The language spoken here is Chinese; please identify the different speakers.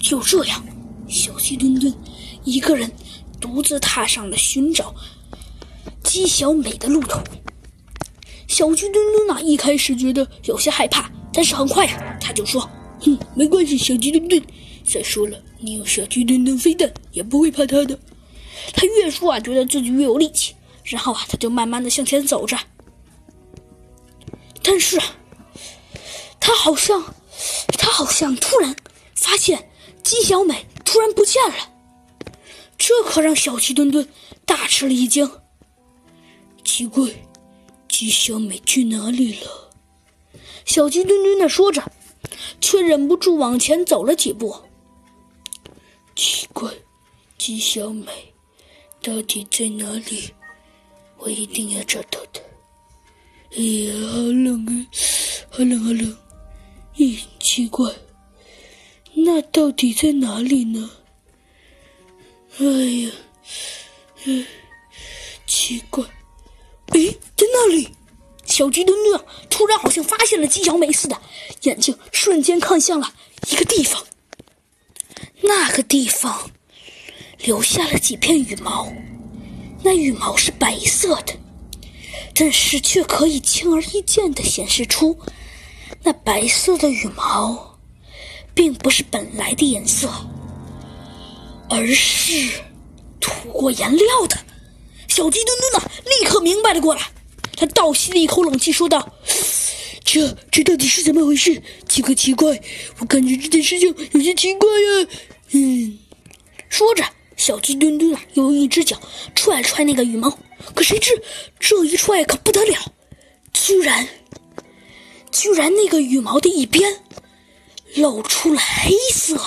Speaker 1: 就这样，小鸡墩墩一个人独自踏上了寻找鸡小美的路途。小鸡墩墩呐，一开始觉得有些害怕，但是很快呀，他就说：“哼，没关系，小鸡墩墩。再说了，你有小鸡墩墩飞弹，也不会怕他的。”他越说啊，觉得自己越有力气。然后啊，他就慢慢的向前走着。但是，他好像，他好像突然发现姬小美突然不见了，这可让小鸡墩墩大吃了一惊。奇怪。姬小美去哪里了？小鸡墩墩的说着，却忍不住往前走了几步。奇怪，姬小美到底在哪里？我一定要找到她。哎呀，好冷啊，好冷好冷！咦，奇怪，那到底在哪里呢？哎呀，嗯，奇怪。诶，在那里，小鸡墩墩突然好像发现了鸡小美似的，眼睛瞬间看向了一个地方。那个地方留下了几片羽毛，那羽毛是白色的，但是却可以轻而易见的显示出，那白色的羽毛并不是本来的颜色，而是涂过颜料的。小鸡墩墩呢，立刻明白了过来。他倒吸了一口冷气，说道：“这这到底是怎么回事？奇怪奇怪，我感觉这件事情有些奇怪呀。”嗯，说着，小鸡墩墩啊，用一只脚踹了踹那个羽毛。可谁知这一踹可不得了，居然居然那个羽毛的一边露出了黑色。